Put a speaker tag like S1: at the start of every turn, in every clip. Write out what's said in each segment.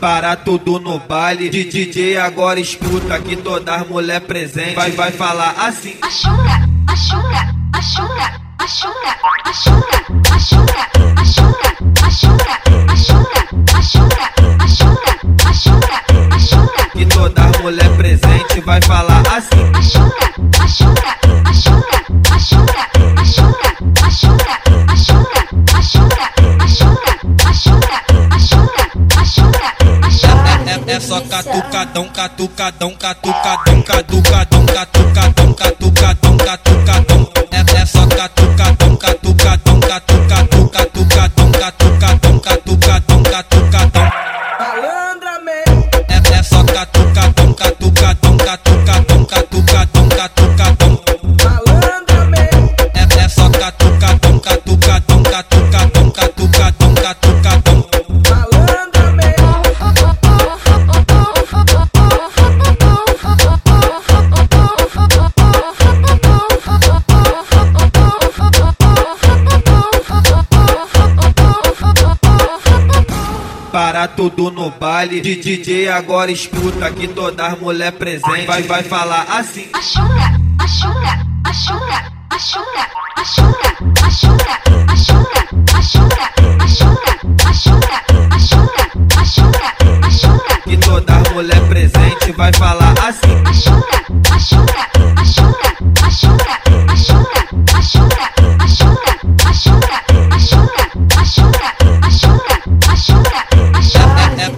S1: Para tudo no baile, de DJ agora escuta que todas as mulher presente vai, vai falar assim.
S2: A chunga, a chunga, a chunga, a chunga, a chunga, a chunga, a chunga, a chunga, a chunga, a chunga, a chunga, a chunga, a chunga.
S1: Que todas as mulher presente vai falar assim.
S2: A chunga, a chunga, a chunga, a chunga,
S3: só catucadão, catucadão, catucadão, catucadão, catucadão, catucadão.
S1: Para tudo no baile, de DJ agora escuta que todas as mulher presente vai, vai falar assim.
S2: A chunga, a chunga, a chunga, a chunga, a chunga, a chunga, a chunga, a chunga, a chunga, a chunga, a chunga, a chunga, a chunga.
S1: Que todas as mulher presente vai falar assim.
S2: A chunga, a chunga, a chunga, a chunga, a chunga, a chunga, a chunga,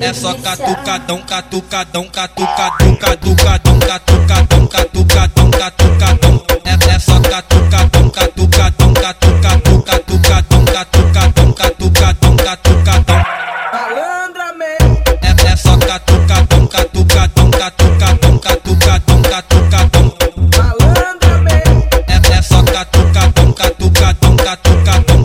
S2: é só catucadão, catucadão, catucadão, catucadão, catucadão, catucadão, catucadão. É só catucadão,
S3: catucadão, catucadão, catucadão, catucadão, catucadão, catucadão. Malandra, man. É só catucadão, catucadão, catucadão, catucadão, catucadão. Malandra, man. É só catucadão, catucadão, catucadão.